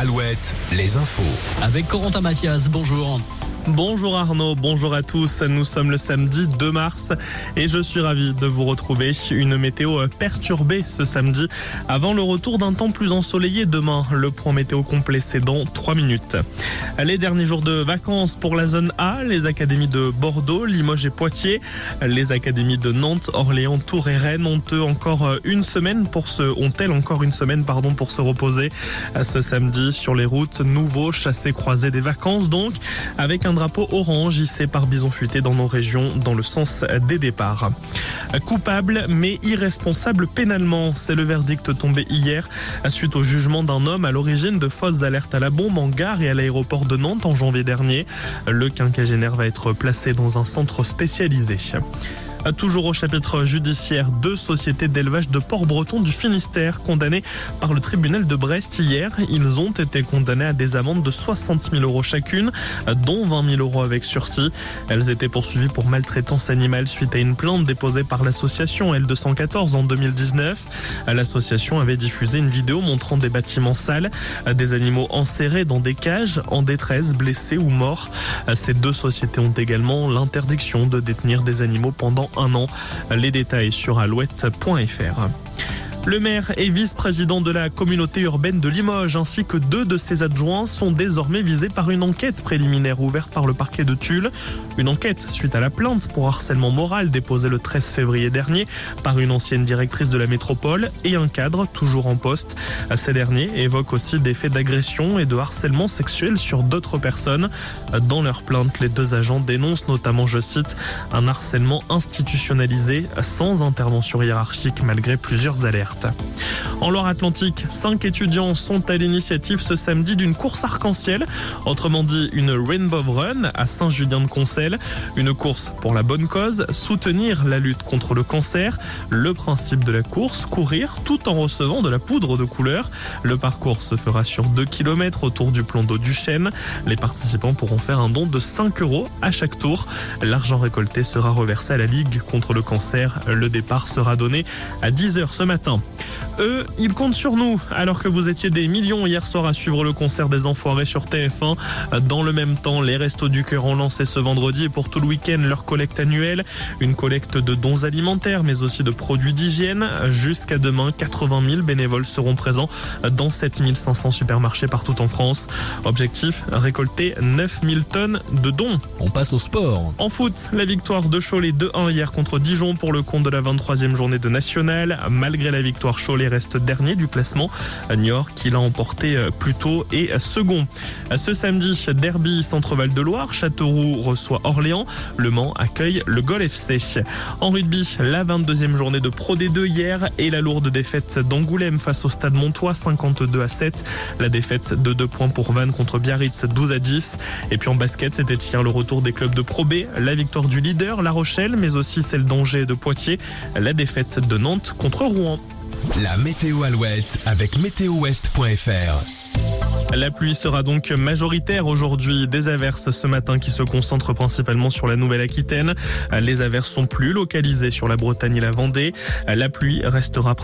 Alouette, les infos. Avec Corentin Mathias, bonjour. Bonjour Arnaud, bonjour à tous. Nous sommes le samedi 2 mars et je suis ravi de vous retrouver. Une météo perturbée ce samedi avant le retour d'un temps plus ensoleillé demain. Le point météo complet c'est dans 3 minutes. Les derniers jours de vacances pour la zone A, les académies de Bordeaux, Limoges et Poitiers, les académies de Nantes, Orléans, Tours et Rennes ont encore une semaine pour se ont-elles encore une semaine pardon pour se reposer ce samedi sur les routes. Nouveau chassé croisé des vacances donc avec un drapeau orange hissé par Bison Futé dans nos régions dans le sens des départs. Coupable mais irresponsable pénalement, c'est le verdict tombé hier suite au jugement d'un homme à l'origine de fausses alertes à la bombe en gare et à l'aéroport de Nantes en janvier dernier. Le quinquagénaire va être placé dans un centre spécialisé. Toujours au chapitre judiciaire, deux sociétés d'élevage de Port-Breton du Finistère condamnées par le tribunal de Brest hier. Ils ont été condamnés à des amendes de 60 000 euros chacune, dont 20 000 euros avec sursis. Elles étaient poursuivies pour maltraitance animale suite à une plainte déposée par l'association L214 en 2019. L'association avait diffusé une vidéo montrant des bâtiments sales, des animaux enserrés dans des cages, en détresse, blessés ou morts. Ces deux sociétés ont également l'interdiction de détenir des animaux pendant un an. Les détails sur alouette.fr. Le maire et vice-président de la communauté urbaine de Limoges ainsi que deux de ses adjoints sont désormais visés par une enquête préliminaire ouverte par le parquet de Tulle. Une enquête suite à la plainte pour harcèlement moral déposée le 13 février dernier par une ancienne directrice de la métropole et un cadre toujours en poste. Ces derniers évoquent aussi des faits d'agression et de harcèlement sexuel sur d'autres personnes. Dans leur plainte, les deux agents dénoncent notamment, je cite, un harcèlement institutionnalisé sans intervention hiérarchique malgré plusieurs alertes. certa. En Loire-Atlantique, cinq étudiants sont à l'initiative ce samedi d'une course arc-en-ciel, autrement dit une Rainbow Run à Saint-Julien-de-Concel. Une course pour la bonne cause, soutenir la lutte contre le cancer. Le principe de la course, courir tout en recevant de la poudre de couleur. Le parcours se fera sur 2 km autour du plan d'eau du Chêne. Les participants pourront faire un don de 5 euros à chaque tour. L'argent récolté sera reversé à la Ligue contre le cancer. Le départ sera donné à 10h ce matin. Ils comptent sur nous, alors que vous étiez des millions hier soir à suivre le concert des Enfoirés sur TF1. Dans le même temps, les Restos du Cœur ont lancé ce vendredi et pour tout le week-end leur collecte annuelle. Une collecte de dons alimentaires, mais aussi de produits d'hygiène. Jusqu'à demain, 80 000 bénévoles seront présents dans 7500 supermarchés partout en France. Objectif, récolter 9000 tonnes de dons. On passe au sport. En foot, la victoire de Cholet 2-1 hier contre Dijon pour le compte de la 23e journée de National. Malgré la victoire, Cholet reste dernier du classement. Niort, qui l'a emporté plus tôt, est second. Ce samedi, derby Centre-Val de Loire, Châteauroux reçoit Orléans, Le Mans accueille le Gol FC. En rugby, la 22e journée de Pro D2 hier et la lourde défaite d'Angoulême face au Stade Montois 52 à 7. La défaite de 2 points pour Vannes contre Biarritz 12 à 10. Et puis en basket, c'était hier le retour des clubs de Pro B, la victoire du leader La Rochelle, mais aussi celle d'Angers et de Poitiers, la défaite de Nantes contre Rouen. La météo Alouette avec météowest.fr. La pluie sera donc majoritaire aujourd'hui. Des averses ce matin qui se concentrent principalement sur la Nouvelle-Aquitaine. Les averses sont plus localisées sur la Bretagne et la Vendée. La pluie restera